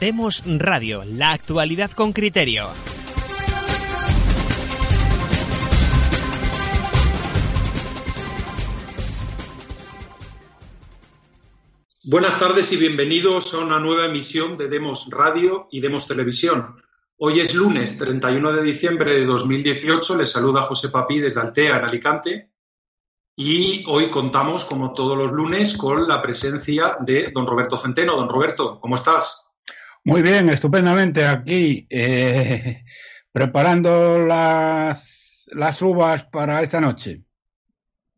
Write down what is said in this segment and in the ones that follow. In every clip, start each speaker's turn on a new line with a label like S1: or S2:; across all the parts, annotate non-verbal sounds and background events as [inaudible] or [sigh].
S1: Demos Radio, la actualidad con criterio.
S2: Buenas tardes y bienvenidos a una nueva emisión de Demos Radio y Demos Televisión. Hoy es lunes 31 de diciembre de 2018. Les saluda José Papí desde Altea, en Alicante. Y hoy contamos, como todos los lunes, con la presencia de don Roberto Centeno. Don Roberto, ¿cómo estás?
S3: Muy bien, estupendamente aquí, eh, preparando las, uvas para esta noche.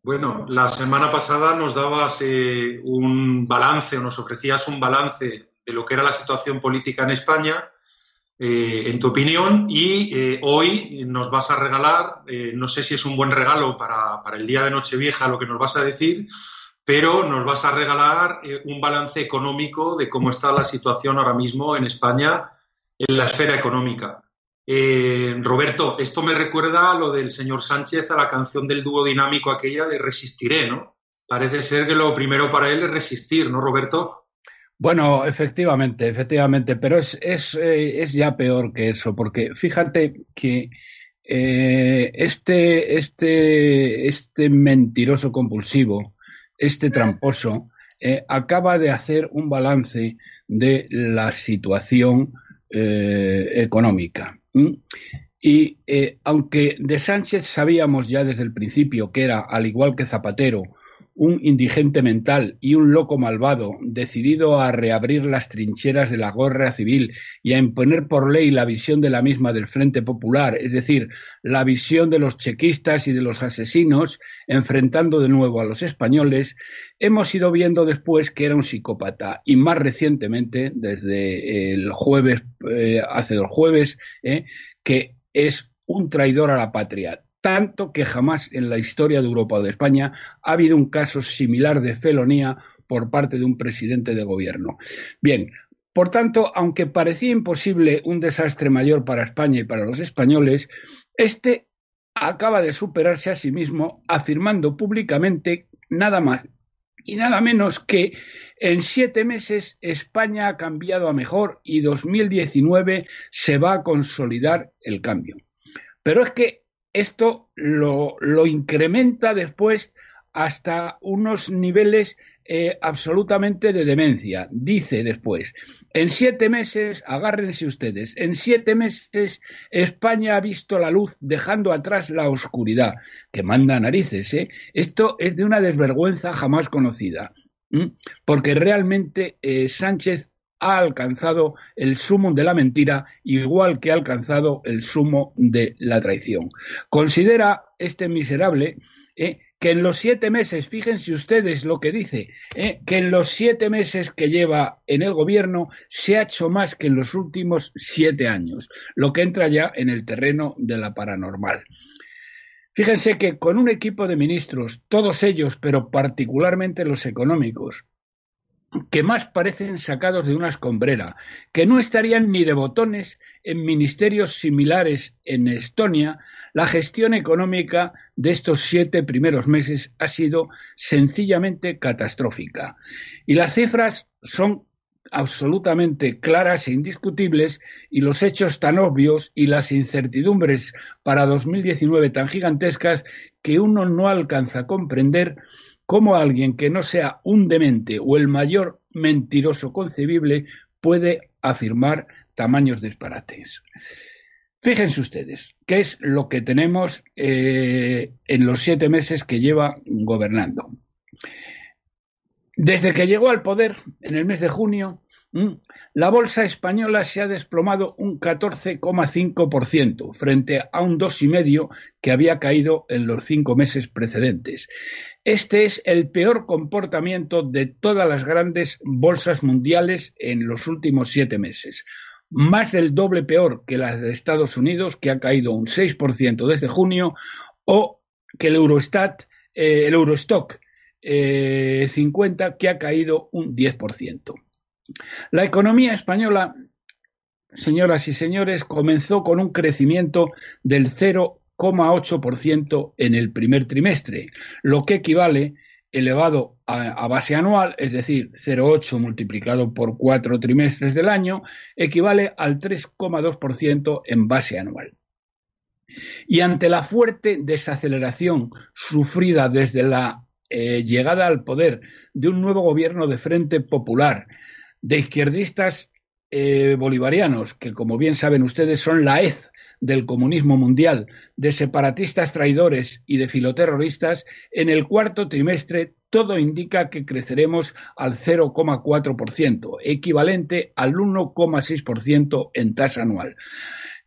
S2: Bueno, la semana pasada nos dabas eh, un balance o nos ofrecías un balance de lo que era la situación política en España, eh, en tu opinión, y eh, hoy nos vas a regalar, no sé si es un buen regalo para, el día de Nochevieja lo que nos vas a decir, pero nos vas a regalar un balance económico de cómo está la situación ahora mismo en España en la esfera económica. Eh, Roberto, esto me recuerda a lo del señor Sánchez, a la canción del dúo dinámico aquella de Resistiré, ¿no? Parece ser que lo primero para él es resistir, ¿no, Roberto?
S3: Bueno, efectivamente, efectivamente, pero es, es, eh, es ya peor que eso, porque fíjate que eh, este, este, este mentiroso compulsivo, este tramposo, eh, acaba de hacer un balance de la situación económica. ¿Mm? Y eh, aunque de Sánchez sabíamos ya desde el principio que era, al igual que Zapatero, un indigente mental y un loco malvado, decidido a reabrir las trincheras de la guerra civil y a imponer por ley la visión de la misma del Frente Popular, es decir, la visión de los chequistas y de los asesinos, enfrentando de nuevo a los españoles, hemos ido viendo después que era un psicópata. Y más recientemente, desde el jueves, eh, hace dos jueves, eh, que es un traidor a la patria tanto que jamás en la historia de Europa o de España ha habido un caso similar de felonía por parte de un presidente de gobierno. Bien, por tanto, aunque parecía imposible un desastre mayor para España y para los españoles, este acaba de superarse a sí mismo afirmando públicamente nada más y nada menos que en siete meses España ha cambiado a mejor y 2019 se va a consolidar el cambio. Pero es que esto lo, incrementa después hasta unos niveles eh, absolutamente de demencia. Dice después, en siete meses, agárrense ustedes, en siete meses España ha visto la luz dejando atrás la oscuridad, que manda narices. ¿eh? Esto es de una desvergüenza jamás conocida, porque realmente eh, Sánchez ha alcanzado el sumo de la mentira, igual que ha alcanzado el sumo de la traición. Considera este miserable eh, que en los siete meses, fíjense ustedes lo que dice, eh, que en los siete meses que lleva en el gobierno se ha hecho más que en los últimos siete años, lo que entra ya en el terreno de la paranormal. Fíjense que con un equipo de ministros, todos ellos, pero particularmente los económicos, que más parecen sacados de una escombrera, que no estarían ni de botones en ministerios similares en Estonia, la gestión económica de estos siete primeros meses ha sido sencillamente catastrófica. Y las cifras son absolutamente claras e indiscutibles y los hechos tan obvios y las incertidumbres para 2019 tan gigantescas que uno no alcanza a comprender cómo alguien que no sea un demente o el mayor mentiroso concebible puede afirmar tamaños disparates. Fíjense ustedes, ¿qué es lo que tenemos eh, en los siete meses que lleva gobernando? Desde que llegó al poder, en el mes de junio, la bolsa española se ha desplomado un 14,5% frente a un 2,5% que había caído en los cinco meses precedentes. Este es el peor comportamiento de todas las grandes bolsas mundiales en los últimos siete meses. Más del doble peor que las de Estados Unidos, que ha caído un 6% desde junio, o que el Eurostat, eh, el Eurostock 50, eh, que ha caído un 10%. La economía española, señoras y señores, comenzó con un crecimiento del 0,8% en el primer trimestre, lo que equivale elevado a, base anual, es decir, 0,8 multiplicado por cuatro trimestres del año, equivale al 3,2% en base anual. Y ante la fuerte desaceleración sufrida desde la eh, llegada al poder de un nuevo gobierno de Frente Popular, de izquierdistas eh, bolivarianos, que como bien saben ustedes son la EZ del comunismo mundial, de separatistas traidores y de filoterroristas, en el cuarto trimestre todo indica que creceremos al 0,4%, equivalente al 1,6% en tasa anual.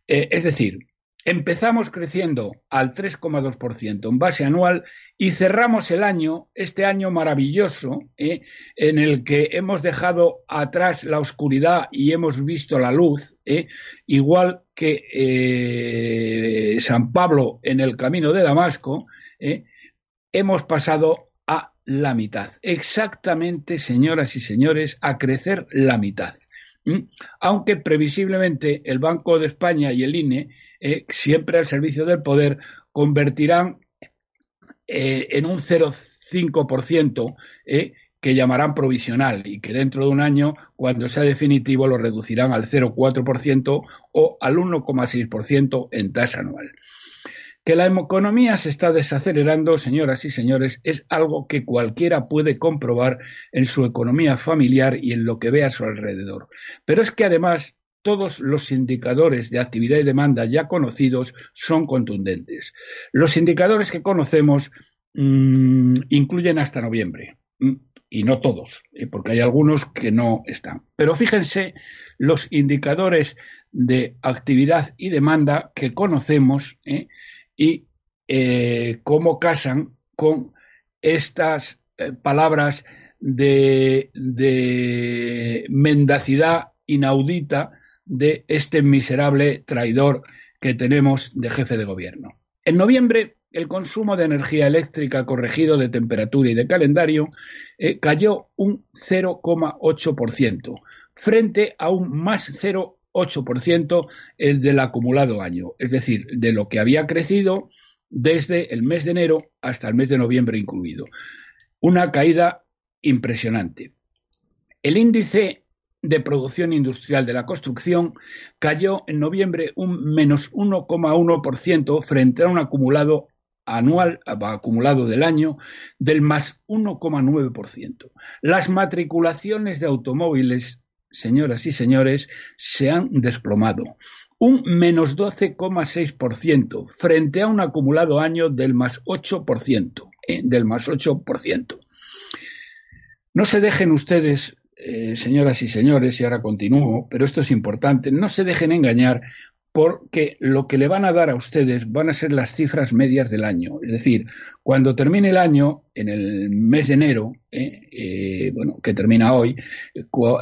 S3: Eh, es decir, empezamos creciendo al 3,2% en base anual y cerramos el año, este año maravilloso, eh, en el que hemos dejado atrás la oscuridad y hemos visto la luz, eh, igual que eh, San Pablo en el camino de Damasco, hemos pasado a la mitad. Exactamente, señoras y señores, a crecer la mitad. Aunque previsiblemente el Banco de España y el INE, siempre al servicio del poder, convertirán eh, en un 0,5% eh, que llamarán provisional y que dentro de un año, cuando sea definitivo, lo reducirán al 0,4% o al 1,6% en tasa anual. Que la economía se está desacelerando, señoras y señores, es algo que cualquiera puede comprobar en su economía familiar y en lo que ve a su alrededor. Pero es que además todos los indicadores de actividad y demanda ya conocidos son contundentes. Los indicadores que conocemos mm, incluyen hasta noviembre, mm, y no todos, eh, porque hay algunos que no están. Pero fíjense los indicadores de actividad y demanda que conocemos eh, y eh, cómo casan con estas palabras de, mendacidad inaudita de este miserable traidor que tenemos de jefe de gobierno. En noviembre, el consumo de energía eléctrica corregido de temperatura y de calendario eh, cayó un 0,8%, frente a un más 0,8% el del acumulado año, es decir, de lo que había crecido desde el mes de enero hasta el mes de noviembre incluido. Una caída impresionante. El índice de producción industrial de la construcción cayó en noviembre un menos 1,1% frente a un acumulado anual, acumulado del año, del más 1,9%. Las matriculaciones de automóviles, señoras y señores, se han desplomado. Un menos 12,6% frente a un acumulado año del más 8%. Eh, del más 8%. No se dejen ustedes eh, señoras y señores, y ahora continúo, pero esto es importante, no se dejen engañar porque lo que le van a dar a ustedes van a ser las cifras medias del año. Es decir, cuando termine el año, en el mes de enero, eh, eh, bueno, que termina hoy,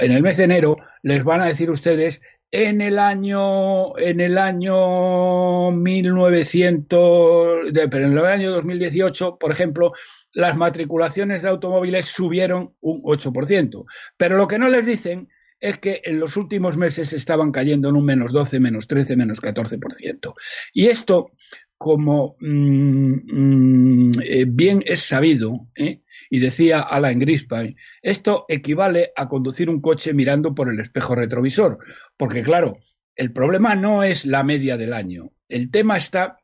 S3: en el mes de enero les van a decir ustedes en el año en el año 1900 pero en el año 2018 por ejemplo las matriculaciones de automóviles subieron un 8%. Pero lo que no les dicen es que en los últimos meses estaban cayendo en un menos 12, menos 13, menos 14%. Y esto, como mm, mm, bien es sabido, ¿eh? y decía Alan Greenspan, esto equivale a conducir un coche mirando por el espejo retrovisor, porque claro, el problema no es la media del año, el tema está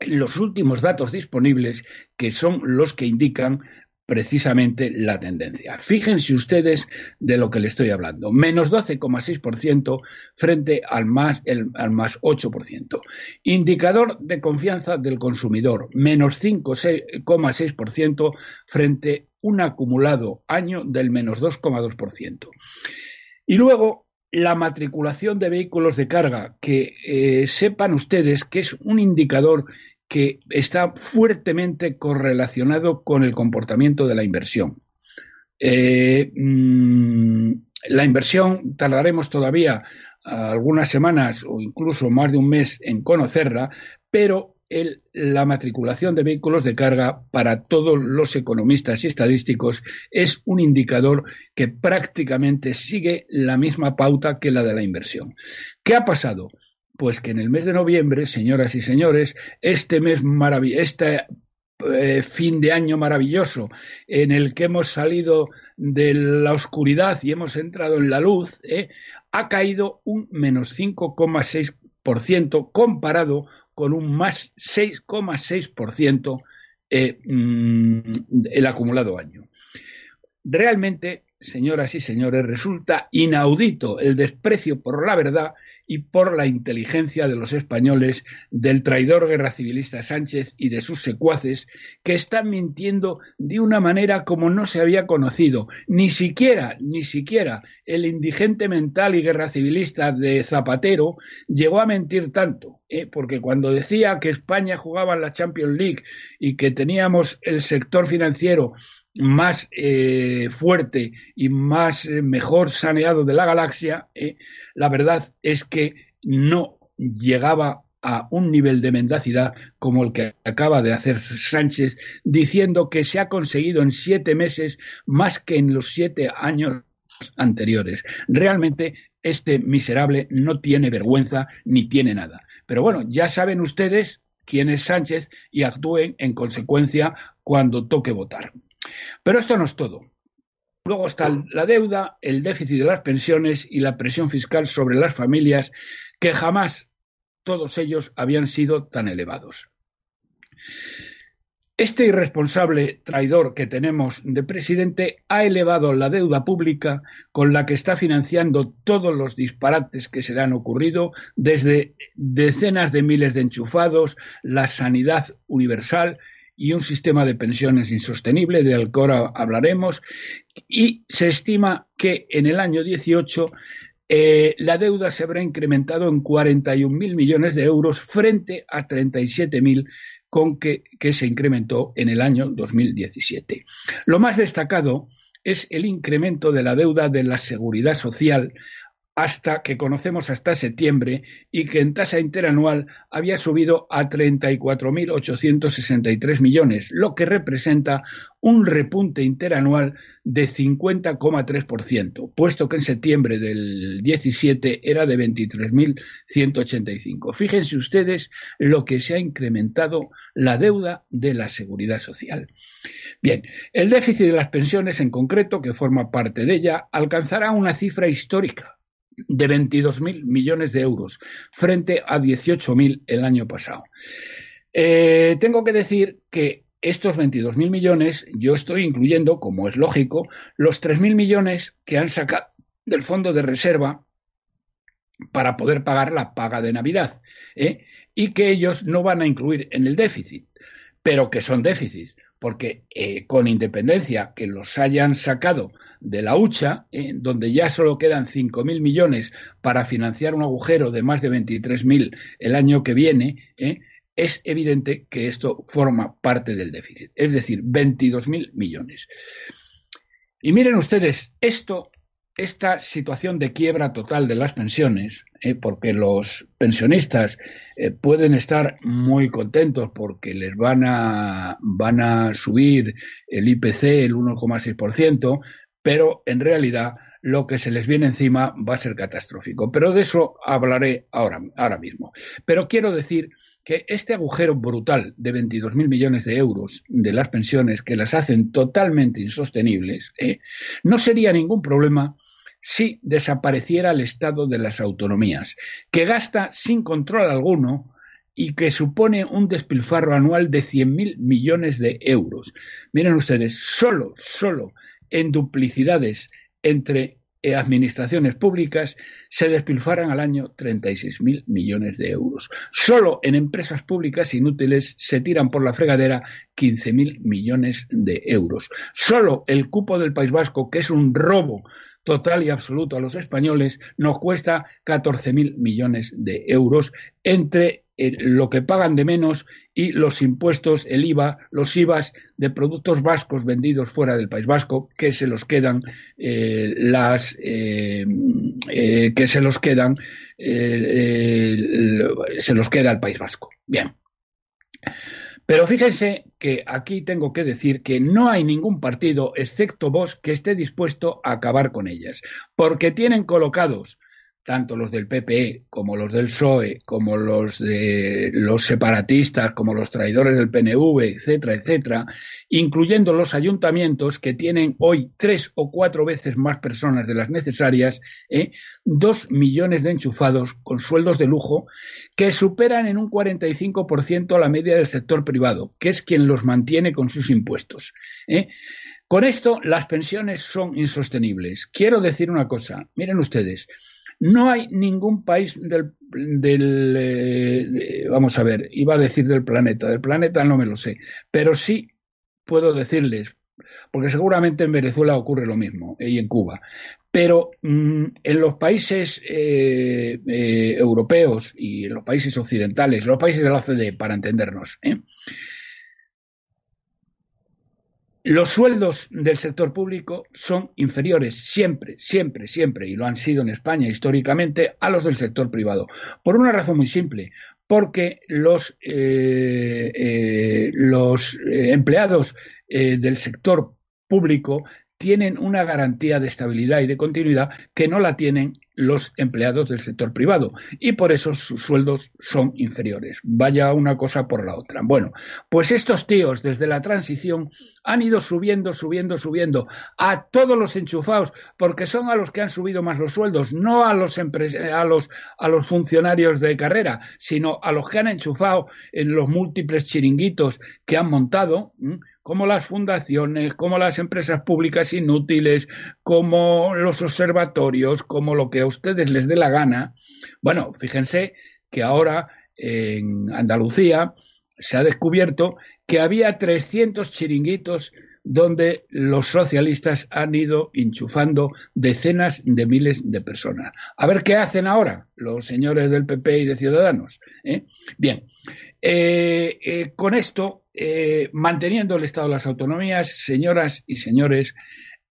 S3: los últimos datos disponibles que son los que indican precisamente la tendencia. Fíjense ustedes de lo que le estoy hablando. Menos 12,6% frente al más, al más 8%. Indicador de confianza del consumidor. Menos 5,6% frente a un acumulado año del menos 2,2%. Y luego la matriculación de vehículos de carga, que eh, sepan ustedes que es un indicador que está fuertemente correlacionado con el comportamiento de la inversión. Eh, mm, la inversión tardaremos todavía algunas semanas o incluso más de un mes en conocerla, pero la matriculación de vehículos de carga para todos los economistas y estadísticos es un indicador que prácticamente sigue la misma pauta que la de la inversión. ¿Qué ha pasado? Pues que en el mes de noviembre, señoras y señores, este mes maravilloso, esta eh, fin de año maravilloso en el que hemos salido de la oscuridad y hemos entrado en la luz, eh, ha caído un menos 5,6% comparado con un más 6,6% eh, mm, el acumulado año. Realmente, señoras y señores, resulta inaudito el desprecio por la verdad y por la inteligencia de los españoles, del traidor guerra civilista Sánchez y de sus secuaces, que están mintiendo de una manera como no se había conocido. Ni siquiera, ni siquiera el indigente mental y guerra civilista de Zapatero llegó a mentir tanto, ¿eh? porque cuando decía que España jugaba en la Champions League y que teníamos el sector financiero más eh, fuerte y más eh, mejor saneado de la galaxia, eh, la verdad es que no llegaba a un nivel de mendacidad como el que acaba de hacer Sánchez, diciendo que se ha conseguido en siete meses más que en los siete años anteriores. Realmente este miserable no tiene vergüenza ni tiene nada. Pero bueno, ya saben ustedes quién es Sánchez y actúen en consecuencia cuando toque votar. Pero esto no es todo. Luego está la deuda, el déficit de las pensiones y la presión fiscal sobre las familias, que jamás todos ellos habían sido tan elevados. Este irresponsable traidor que tenemos de presidente ha elevado la deuda pública con la que está financiando todos los disparates que se le han ocurrido, desde decenas de miles de enchufados, la sanidad universal y un sistema de pensiones insostenible, del que ahora hablaremos, y se estima que en el año 18 eh, la deuda se habrá incrementado en 41.000 millones de euros frente a 37.000 con que, que se incrementó en el año 2017. Lo más destacado es el incremento de la deuda de la seguridad social hasta que conocemos hasta septiembre y que en tasa interanual había subido a 34.863 millones, lo que representa un repunte interanual de 50,3%, puesto que en septiembre del 17 era de 23.185. Fíjense ustedes lo que se ha incrementado la deuda de la seguridad social. Bien, el déficit de las pensiones en concreto, que forma parte de ella, alcanzará una cifra histórica de 22.000 millones de euros frente a 18.000 el año pasado. Eh, tengo que decir que estos 22.000 millones yo estoy incluyendo, como es lógico, los 3.000 millones que han sacado del fondo de reserva para poder pagar la paga de Navidad ¿eh? y que ellos no van a incluir en el déficit, pero que son déficits, porque eh, con independencia que los hayan sacado de la hucha, eh, donde ya solo quedan 5.000 millones para financiar un agujero de más de 23.000 el año que viene, eh, es evidente que esto forma parte del déficit, es decir, 22.000 millones. Y miren ustedes, esto, esta situación de quiebra total de las pensiones, eh, porque los pensionistas pueden estar muy contentos porque les van a, van a subir el IPC el 1,6%, pero en realidad lo que se les viene encima va a ser catastrófico. Pero de eso hablaré ahora, ahora mismo. Pero quiero decir que este agujero brutal de 22.000 millones de euros de las pensiones que las hacen totalmente insostenibles, ¿eh? no sería ningún problema si desapareciera el Estado de las autonomías, que gasta sin control alguno y que supone un despilfarro anual de 100.000 millones de euros. Miren ustedes, solo, solo en duplicidades entre eh, administraciones públicas se despilfarran al año 36.000 millones de euros. Solo en empresas públicas inútiles se tiran por la fregadera 15.000 millones de euros. Solo el cupo del País Vasco, que es un robo total y absoluto a los españoles, nos cuesta 14.000 millones de euros entre eh, lo que pagan de menos y los impuestos, el IVA, los IVAs de productos vascos vendidos fuera del País Vasco, que se los quedan eh, las eh, que se los quedan se los queda el País Vasco. Bien. Pero fíjense que aquí tengo que decir que no hay ningún partido, excepto vos, que esté dispuesto a acabar con ellas, porque tienen colocados tanto los del PPE como los del PSOE, como los de los separatistas, como los traidores del PNV, etcétera, etcétera, incluyendo los ayuntamientos que tienen hoy tres o cuatro veces más personas de las necesarias, ¿eh? dos millones de enchufados con sueldos de lujo que superan en un 45% la media del sector privado, que es quien los mantiene con sus impuestos. ¿eh? Con esto, las pensiones son insostenibles. Quiero decir una cosa, miren ustedes, no hay ningún país del, eh, vamos a ver, iba a decir del planeta, del planeta no me lo sé, pero sí puedo decirles, porque seguramente en Venezuela ocurre lo mismo eh, y en Cuba, pero mm, en los países eh, europeos y en los países occidentales, los países de la OCDE, para entendernos, los sueldos del sector público son inferiores siempre, siempre, siempre, y lo han sido en España históricamente, a los del sector privado. Por una razón muy simple, porque los, eh, eh, los eh, empleados del sector público tienen una garantía de estabilidad y de continuidad que no la tienen los empleados del sector privado y por eso sus sueldos son inferiores. Vaya una cosa por la otra. Bueno, pues estos tíos desde la transición han ido subiendo, subiendo, subiendo a todos los enchufados porque son a los que han subido más los sueldos, no a los, a los, a los funcionarios de carrera, sino a los que han enchufado en los múltiples chiringuitos que han montado como las fundaciones, como las empresas públicas inútiles, como los observatorios, como lo que a ustedes les dé la gana. Bueno, fíjense que ahora en Andalucía se ha descubierto que había 300 chiringuitos donde los socialistas han ido enchufando decenas de miles de personas. A ver qué hacen ahora los señores del PP y de Ciudadanos. ¿eh? Bien, eh, eh, con esto, manteniendo el Estado de las autonomías, señoras y señores,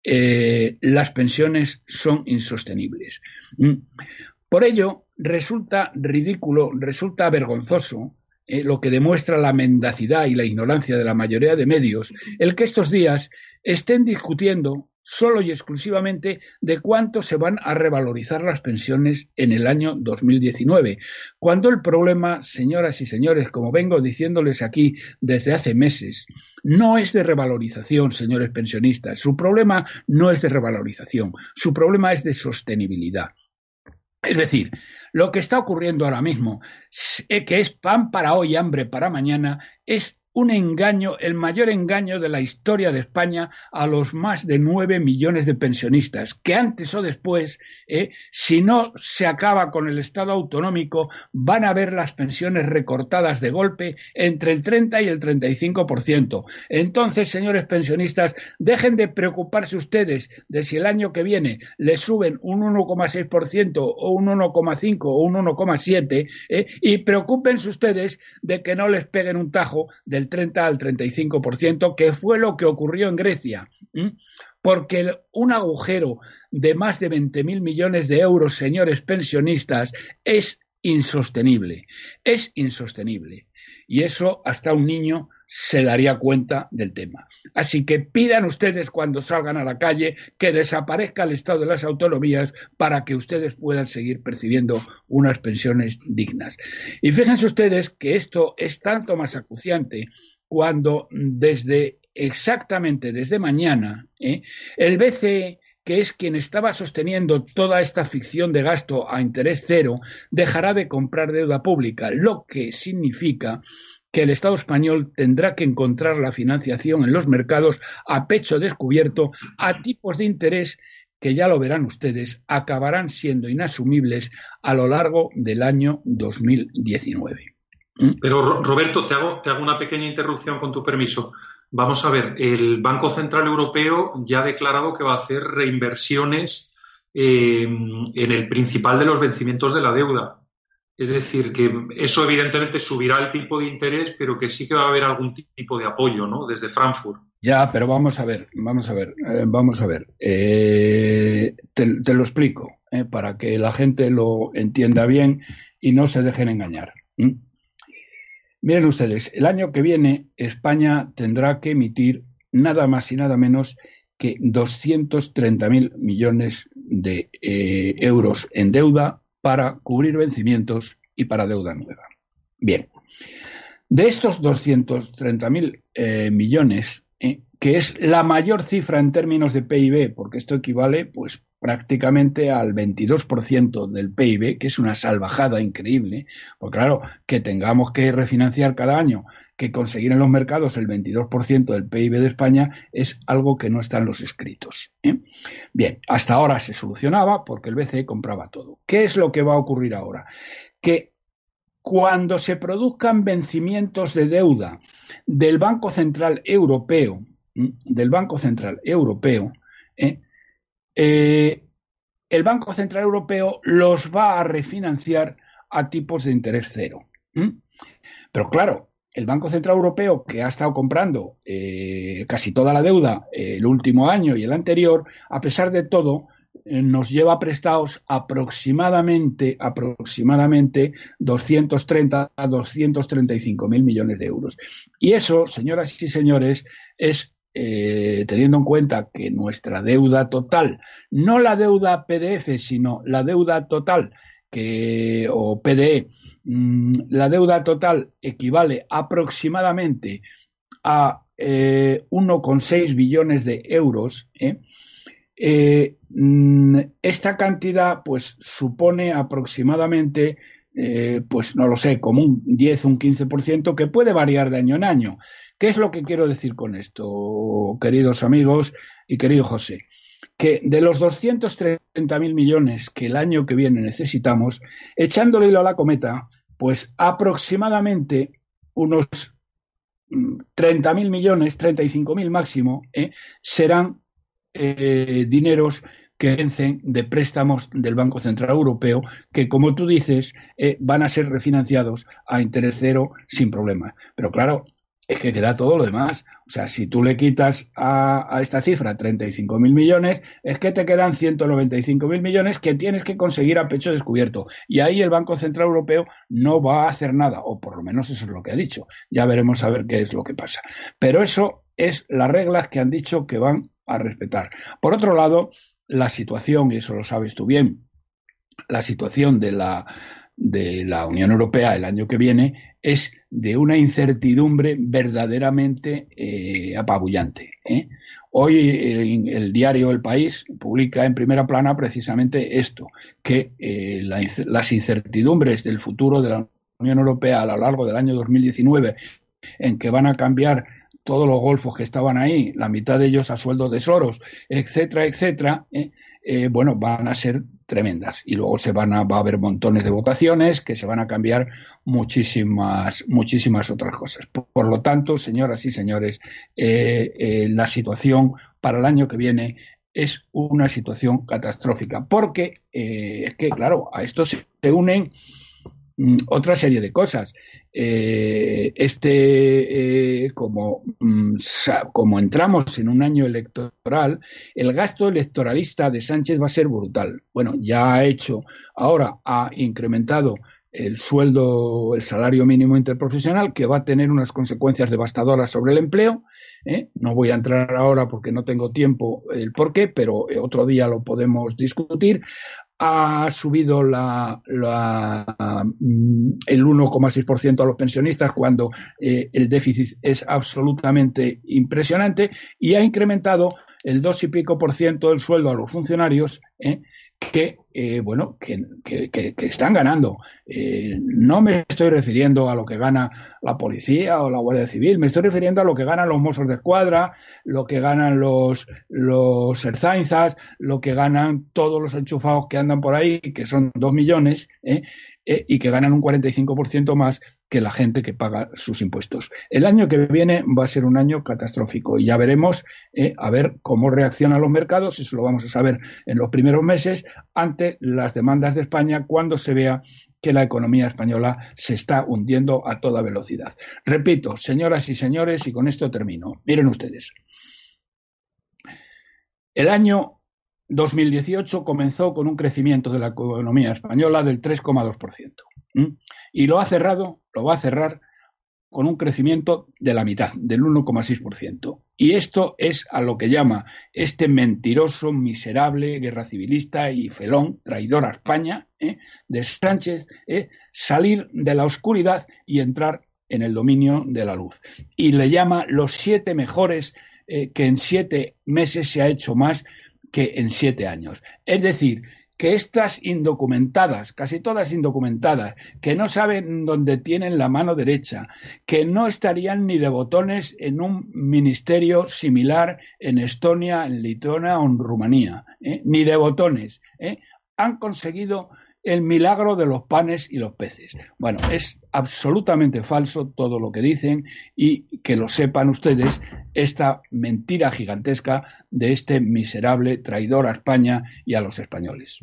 S3: las pensiones son insostenibles. Mm. Por ello, resulta ridículo, resulta vergonzoso lo que demuestra la mendacidad y la ignorancia de la mayoría de medios, el que estos días estén discutiendo solo y exclusivamente de cuánto se van a revalorizar las pensiones en el año 2019, cuando el problema, señoras y señores, como vengo diciéndoles aquí desde hace meses, no es de revalorización, señores pensionistas, su problema no es de revalorización, su problema es de sostenibilidad. Es decir, lo que está ocurriendo ahora mismo, que es pan para hoy, hambre para mañana, es un engaño, el mayor engaño de la historia de España a los más de nueve millones de pensionistas, que antes o después, eh, si no se acaba con el Estado autonómico, van a ver las pensiones recortadas de golpe entre el 30 y el 35%. Entonces, señores pensionistas, dejen de preocuparse ustedes de si el año que viene les suben un 1,6% o un 1,5 o un 1,7 eh, y preocúpense ustedes de que no les peguen un tajo del 30 al 35%, que fue lo que ocurrió en Grecia. Porque un agujero de más de 20.000 millones de euros, señores pensionistas, es insostenible. Es insostenible. Y eso hasta un niño se daría cuenta del tema. Así que pidan ustedes cuando salgan a la calle que desaparezca el estado de las autonomías para que ustedes puedan seguir percibiendo unas pensiones dignas. Y fíjense ustedes que esto es tanto más acuciante cuando desde exactamente desde mañana ¿eh? el BCE que es quien estaba sosteniendo toda esta ficción de gasto a interés cero, dejará de comprar deuda pública, lo que significa que el Estado español tendrá que encontrar la financiación en los mercados a pecho descubierto a tipos de interés que ya lo verán ustedes, acabarán siendo inasumibles a lo largo del año 2019.
S2: ¿Mm? Pero Roberto, te hago, una pequeña interrupción con tu permiso. Vamos a ver, el Banco Central Europeo ya ha declarado que va a hacer reinversiones eh, en el principal de los vencimientos de la deuda. Es decir, que eso evidentemente subirá el tipo de interés, pero que sí que va a haber algún tipo de apoyo, ¿no? Desde Frankfurt.
S3: Ya, pero vamos a ver, vamos a ver, eh, vamos a ver. Eh, te, lo explico, eh, para que la gente lo entienda bien y no se dejen engañar. Miren ustedes, el año que viene España tendrá que emitir nada más y nada menos que 230.000 millones de euros en deuda para cubrir vencimientos y para deuda nueva. Bien, de estos 230.000 eh, millones, eh, que es la mayor cifra en términos de PIB, porque esto equivale pues prácticamente al 22% del PIB, que es una salvajada increíble, porque claro, que tengamos que refinanciar cada año, que conseguir en los mercados el 22% del PIB de España es algo que no está en los escritos. ¿eh? Bien, hasta ahora se solucionaba porque el BCE compraba todo. ¿Qué es lo que va a ocurrir ahora? Que cuando se produzcan vencimientos de deuda del Banco Central Europeo, del Banco Central Europeo, ¿eh? Eh, el Banco Central Europeo los va a refinanciar a tipos de interés cero. Pero claro, el Banco Central Europeo, que ha estado comprando eh, casi toda la deuda el último año y el anterior, a pesar de todo, nos lleva prestados aproximadamente, aproximadamente 230 a 235 mil millones de euros. Y eso, señoras y señores, es eh, teniendo en cuenta que nuestra deuda total, no la deuda PDF, sino la deuda total o PDE, mm, la deuda total equivale aproximadamente a 1,6 eh, billones de euros. ¿eh? Mm, esta cantidad, pues, supone aproximadamente pues no lo sé, como un 10 o un 15% que puede variar de año en año. ¿Qué es lo que quiero decir con esto, queridos amigos y querido José? Que de los 230.000 millones que el año que viene necesitamos, echándole hilo a la cometa, pues aproximadamente unos 30.000 mm, millones, 35.000 máximo, ¿eh? serán eh, dineros que vencen de préstamos del Banco Central Europeo, que, como tú dices, eh, van a ser refinanciados a interés cero sin problema. Pero claro, es que queda todo lo demás. O sea, si tú le quitas a, esta cifra 35.000 millones, es que te quedan 195.000 millones que tienes que conseguir a pecho descubierto. Y ahí el Banco Central Europeo no va a hacer nada, o por lo menos eso es lo que ha dicho. Ya veremos a ver qué es lo que pasa. Pero eso es las reglas que han dicho que van a respetar. Por otro lado, la situación, y eso lo sabes tú bien, la situación de la, de la Unión Europea el año que viene es de una incertidumbre verdaderamente eh, apabullante. ¿eh? Hoy el, diario El País publica en primera plana precisamente esto, que eh, las incertidumbres del futuro de la Unión Europea a lo largo del año 2019, en que van a cambiar todos los golfos que estaban ahí, la mitad de ellos a sueldo de Soros, etcétera, etcétera, bueno, van a ser tremendas. Y luego se van a, va a haber montones de votaciones que se van a cambiar muchísimas, muchísimas otras cosas. Por, lo tanto, señoras y señores, eh, eh, la situación para el año que viene es una situación catastrófica, porque es que, claro, a esto se unen Mm, otra serie de cosas. Eh, este, eh, como, mm, como entramos en un año electoral, el gasto electoralista de Sánchez va a ser brutal. Bueno, ya ha hecho, ahora ha incrementado el sueldo, el salario mínimo interprofesional, que va a tener unas consecuencias devastadoras sobre el empleo. ¿eh? No voy a entrar ahora porque no tengo tiempo el por qué, pero otro día lo podemos discutir ha subido la, mm, el 1,6% a los pensionistas cuando eh, el déficit es absolutamente impresionante y ha incrementado el dos y pico por ciento del sueldo a los funcionarios ¿eh? que, eh, bueno, que, están ganando. Eh, no me estoy refiriendo a lo que gana la policía o la Guardia Civil, me estoy refiriendo a lo que ganan los mozos de escuadra, lo que ganan los, los erzainzas, lo que ganan todos los enchufados que andan por ahí, que son dos millones, ¿eh? Y que ganan un 45% más que la gente que paga sus impuestos. El año que viene va a ser un año catastrófico y ya veremos a ver cómo reaccionan los mercados, eso lo vamos a saber en los primeros meses, las demandas de España cuando se vea que la economía española se está hundiendo a toda velocidad. Repito, señoras y señores, y con esto termino. Miren ustedes. El año 2018 comenzó con un crecimiento de la economía española del 3,2%. Y lo ha cerrado, lo va a cerrar con un crecimiento de la mitad, del 1,6%. Y esto es a lo que llama este mentiroso, miserable, guerra civilista y felón, traidor a España, ¿eh? de Sánchez, ¿eh? salir de la oscuridad y entrar en el dominio de la luz. Y le llama los siete mejores eh, que en siete meses se ha hecho más que en siete años. Es decir, que estas indocumentadas, casi todas indocumentadas, que no saben dónde tienen la mano derecha, que no estarían ni de botones en un ministerio similar en Estonia, en Lituania o en Rumanía, ¿eh? ni de botones, ¿eh? han conseguido el milagro de los panes y los peces. Bueno, es absolutamente falso todo lo que dicen y que lo sepan ustedes, esta mentira gigantesca de este miserable traidor a España y a los españoles.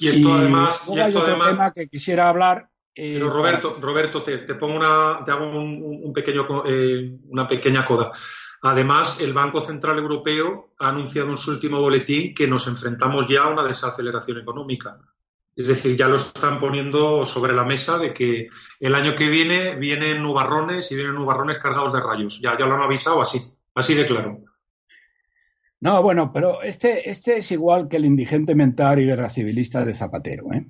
S2: Y esto además...
S3: Y hay otro tema que quisiera hablar
S2: eh, pero Roberto, Roberto te, pongo una, te hago un, pequeño, eh, una pequeña coda. Además, el Banco Central Europeo ha anunciado en su último boletín que nos enfrentamos ya a una desaceleración económica. Es decir, ya lo están poniendo sobre la mesa de que el año que viene vienen nubarrones y vienen nubarrones cargados de rayos. Ya, lo han avisado así, así de claro.
S3: No, bueno, pero este, este es igual que el indigente mental y guerra civilista de Zapatero, ¿eh?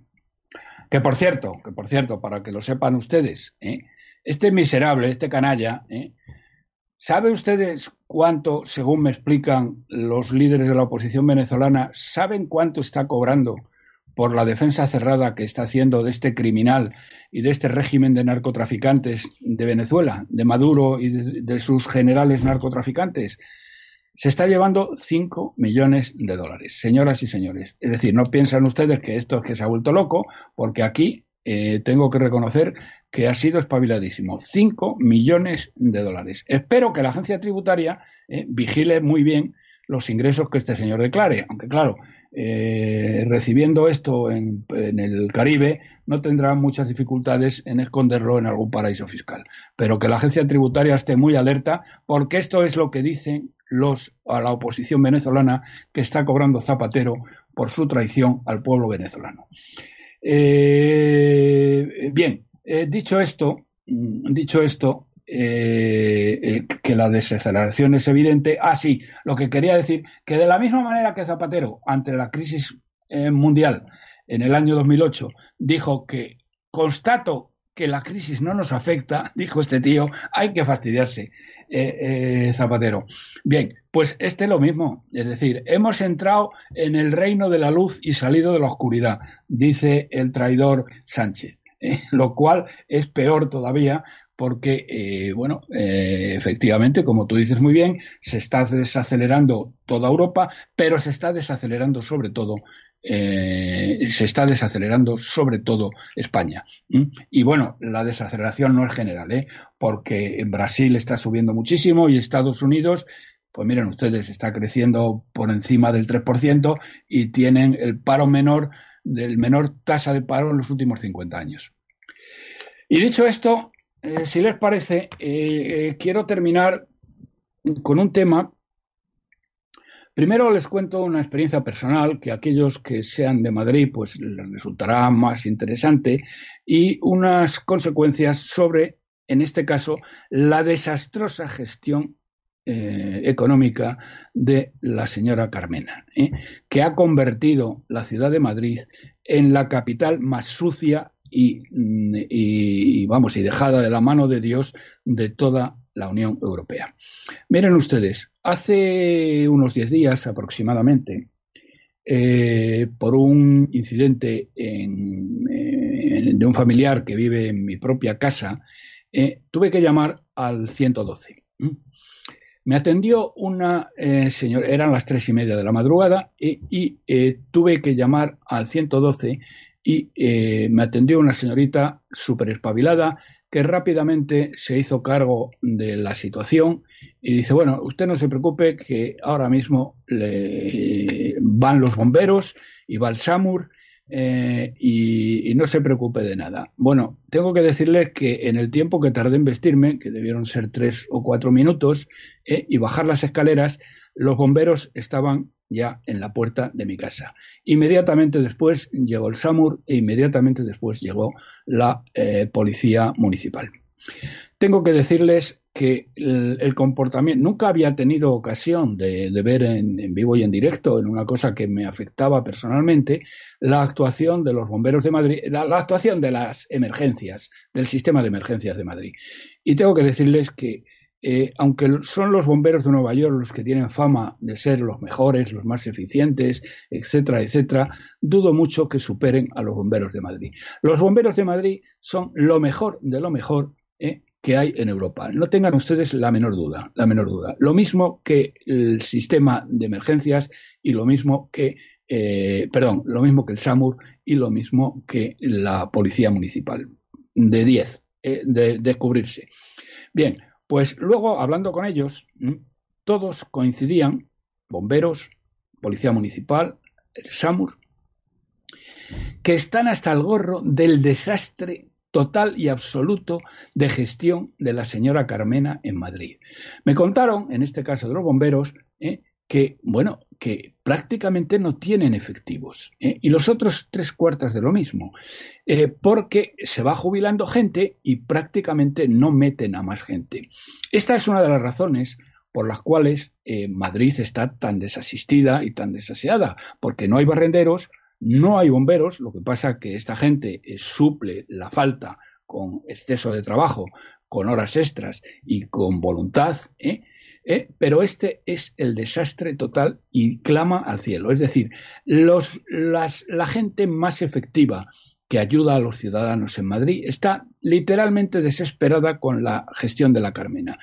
S3: Que por cierto, que por cierto, para que lo sepan ustedes, ¿eh? este miserable, este canalla, ¿eh? ¿sabe ustedes cuánto, según me explican los líderes de la oposición venezolana, saben cuánto está cobrando por la defensa cerrada que está haciendo de este criminal y de este régimen de narcotraficantes de Venezuela, de Maduro y de, sus generales narcotraficantes, se está llevando 5 millones de dólares, señoras y señores. Es decir, no piensan ustedes que esto es que se ha vuelto loco, porque aquí eh, tengo que reconocer que ha sido espabiladísimo. 5 millones de dólares. Espero que la agencia tributaria eh, vigile muy bien los ingresos que este señor declare. Aunque claro, eh, recibiendo esto en, el Caribe no tendrá muchas dificultades en esconderlo en algún paraíso fiscal. Pero que la agencia tributaria esté muy alerta porque esto es lo que dicen los a la oposición venezolana que está cobrando Zapatero por su traición al pueblo venezolano. Eh, bien, eh, dicho esto, mm, dicho esto, eh, eh, que la desaceleración es evidente. Ah, sí, lo que quería decir, que de la misma manera que Zapatero, ante la crisis eh, mundial en el año 2008, dijo que constato que la crisis no nos afecta, [laughs] dijo este tío, hay que fastidiarse, Zapatero. Bien, pues este lo mismo, es decir, hemos entrado en el reino de la luz y salido de la oscuridad, dice el traidor Sánchez. lo cual es peor todavía porque, eh, bueno, eh, efectivamente, como tú dices muy bien, se está desacelerando toda Europa, pero se está desacelerando sobre todo, eh, se está desacelerando sobre todo España. Y bueno, la desaceleración no es general, porque Brasil está subiendo muchísimo y Estados Unidos pues miren ustedes, está creciendo por encima del 3% y tienen el paro menor, del menor tasa de paro en los últimos 50 años. Y dicho esto, eh, si les parece, eh, eh, quiero terminar con un tema. Primero les cuento una experiencia personal que a aquellos que sean de Madrid pues les resultará más interesante y unas consecuencias sobre, en este caso, la desastrosa gestión económica de la señora Carmena, que ha convertido la ciudad de Madrid en la capital más sucia y, vamos, y dejada de la mano de Dios de toda la Unión Europea. Miren ustedes, hace unos diez días aproximadamente, eh, por un incidente de un familiar que vive en mi propia casa, eh, tuve que llamar al 112. Me atendió una eh, señora, eran las tres y media de la madrugada, y tuve que llamar al 112 y eh, me atendió una señorita súper espabilada que rápidamente se hizo cargo de la situación y dice, bueno, usted no se preocupe que ahora mismo le van los bomberos y va el SAMUR eh, y, no se preocupe de nada. Bueno, tengo que decirle que en el tiempo que tardé en vestirme, que debieron ser tres o cuatro minutos, eh, y bajar las escaleras, los bomberos estaban ya en la puerta de mi casa. Inmediatamente después llegó el SAMUR e inmediatamente después llegó la eh, policía municipal. Tengo que decirles que el, comportamiento, nunca había tenido ocasión de, ver en, vivo y en directo, en una cosa que me afectaba personalmente, la actuación de los bomberos de Madrid, la, actuación de las emergencias, del sistema de emergencias de Madrid. Y tengo que decirles que, eh, aunque son los bomberos de Nueva York los que tienen fama de ser los mejores, los más eficientes, etcétera, etcétera, dudo mucho que superen a los bomberos de Madrid. Los bomberos de Madrid son lo mejor de lo mejor ¿eh? Que hay en Europa. No tengan ustedes la menor duda, la menor duda. Lo mismo que el sistema de emergencias y lo mismo que, eh, perdón, lo mismo que el SAMUR y lo mismo que la policía municipal. De 10, eh, de, descubrirse. Bien, pues luego hablando con ellos, todos coincidían, bomberos, policía municipal, el SAMUR, que están hasta el gorro del desastre total y absoluto de gestión de la señora Carmena en Madrid. Me contaron, en este caso de los bomberos, ¿eh? que, bueno, que prácticamente no tienen efectivos. ¿eh? Y los otros tres cuartas de lo mismo, eh, porque se va jubilando gente y prácticamente no meten a más gente. Esta es una de las razones por las cuales Madrid está tan desasistida y tan desaseada, porque no hay barrenderos, no hay bomberos, lo que pasa que esta gente eh, suple la falta con exceso de trabajo, con horas extras y con voluntad, ¿eh? ¿Eh? pero este es el desastre total y clama al cielo. Es decir, los, la gente más efectiva que ayuda a los ciudadanos en Madrid está literalmente desesperada con la gestión de la Carmena.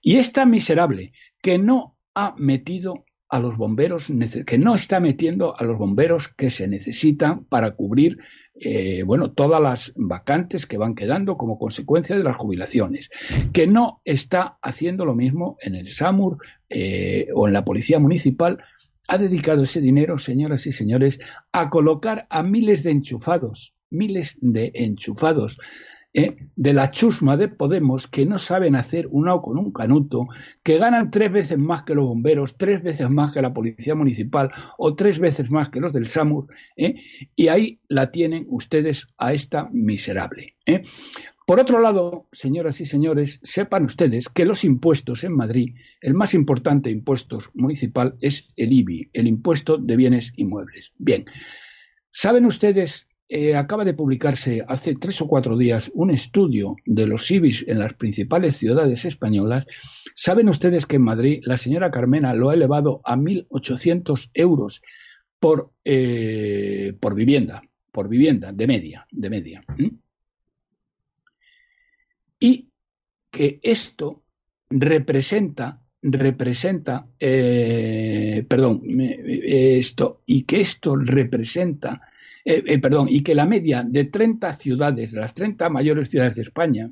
S3: Y esta miserable que no ha metido a los bomberos, que no está metiendo a los bomberos que se necesitan para cubrir eh, bueno, todas las vacantes que van quedando como consecuencia de las jubilaciones, que no está haciendo lo mismo en el SAMUR eh, o en la Policía Municipal, ha dedicado ese dinero, señoras y señores, a colocar a miles de enchufados, miles de enchufados ¿eh? de la chusma de Podemos que no saben hacer un o con un canuto, que ganan tres veces más que los bomberos, tres veces más que la policía municipal o tres veces más que los del SAMUR, ¿eh? y ahí la tienen ustedes a esta miserable. ¿eh? Por otro lado, señoras y señores, sepan ustedes que los impuestos en Madrid, el más importante impuesto municipal es el IBI, el impuesto de bienes inmuebles. Bien, ¿saben ustedes eh, acaba de publicarse hace tres o cuatro días un estudio de los IBIS en las principales ciudades españolas. ¿Saben ustedes que en Madrid la señora Carmena lo ha elevado a 1.800 euros por, eh, por vivienda, por vivienda de media, de media? Y que esto representa representa, eh, perdón, esto, y que esto representa eh, eh, perdón, y que la media de 30 ciudades, de las 30 mayores ciudades de España,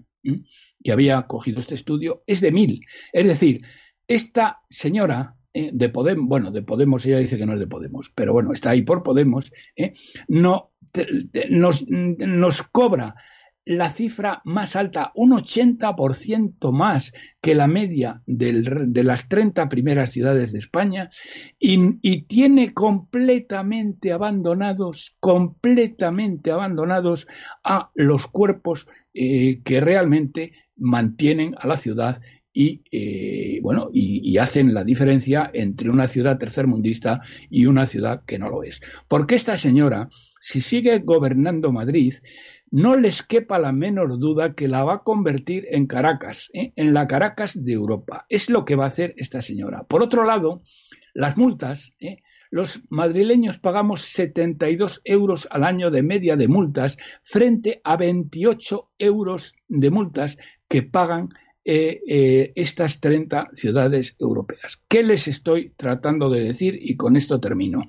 S3: que había cogido este estudio, es de mil. Es decir, esta señora eh, de Podemos, bueno, de Podemos, ella dice que no es de Podemos, pero bueno, está ahí por Podemos, no, nos, nos cobra la cifra más alta, un 80% más que la media de las 30 primeras ciudades de España y, tiene completamente abandonados, completamente abandonados a los cuerpos eh, que realmente mantienen a la ciudad y eh, bueno y, hacen la diferencia entre una ciudad tercermundista y una ciudad que no lo es. Porque esta señora, si sigue gobernando Madrid, no les quepa la menor duda que la va a convertir en Caracas, ¿eh? en la Caracas de Europa. Es lo que va a hacer esta señora. Por otro lado, las multas, ¿eh? los madrileños pagamos 72 euros al año de media de multas frente a 28 euros de multas que pagan eh, estas 30 ciudades europeas. ¿Qué les estoy tratando de decir? Y con esto termino.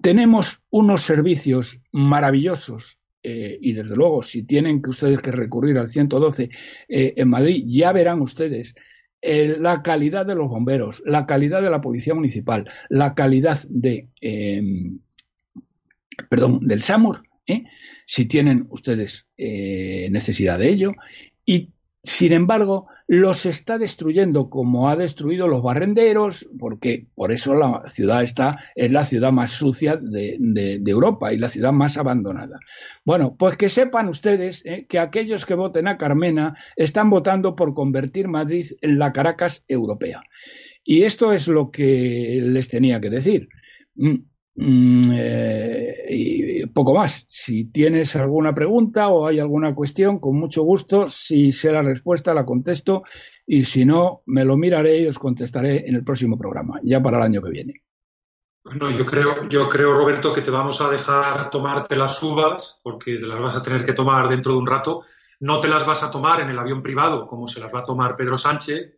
S3: Tenemos unos servicios maravillosos eh, y desde luego, si tienen que ustedes que recurrir al 112 eh, en Madrid, ya verán ustedes eh, la calidad de los bomberos, la calidad de la policía municipal, la calidad de, em, perdón, del SAMUR, si tienen ustedes necesidad de ello, y Sin embargo, los está destruyendo como ha destruido los barrenderos, porque por eso la ciudad está, es la ciudad más sucia de, Europa y la ciudad más abandonada. Bueno, pues que sepan ustedes eh, que aquellos que voten a Carmena están votando por convertir Madrid en la Caracas europea. Y esto es lo que les tenía que decir. Mm, eh, y poco más. Si tienes alguna pregunta o hay alguna cuestión, con mucho gusto, si sé la respuesta, la contesto y si no, me lo miraré y os contestaré en el próximo programa, ya para el año que viene.
S2: Bueno, yo creo, yo creo, Roberto, que te vamos a dejar tomarte las uvas, porque las vas a tener que tomar dentro de un rato. No te las vas a tomar en el avión privado, como se las va a tomar Pedro Sánchez,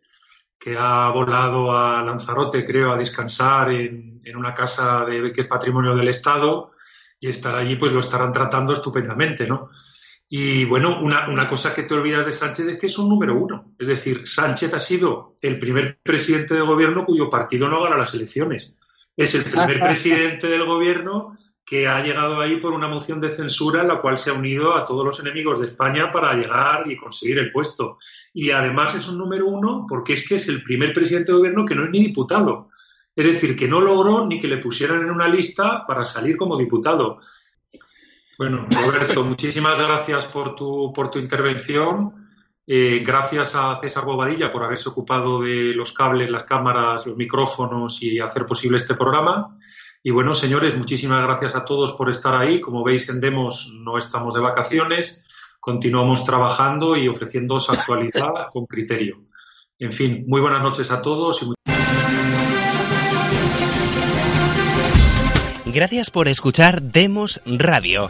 S2: que ha volado a Lanzarote, creo, a descansar en, una casa de, que es patrimonio del Estado y estar allí, pues lo estarán tratando estupendamente, ¿no? Y bueno, una, una, cosa que te olvidas de Sánchez es que es un número uno. Es decir, Sánchez ha sido el primer presidente del gobierno cuyo partido no gana las elecciones. Es el primer [laughs] presidente del gobierno que ha llegado ahí por una moción de censura en la cual se ha unido a todos los enemigos de España para llegar y conseguir el puesto. Y además es un número uno porque es que es el primer presidente de gobierno que no es ni diputado. Es decir, que no logró ni que le pusieran en una lista para salir como diputado. Bueno, Roberto, [laughs] muchísimas gracias por tu, por tu intervención. Eh, gracias a César Bobadilla por haberse ocupado de los cables, las cámaras, los micrófonos y hacer posible este programa. Y bueno, señores, muchísimas gracias a todos por estar ahí. Como veis, en Demos no estamos de vacaciones, continuamos trabajando y ofreciendo actualidad [laughs] con criterio. En fin, muy buenas noches a todos. Y
S1: Gracias por escuchar Demos Radio.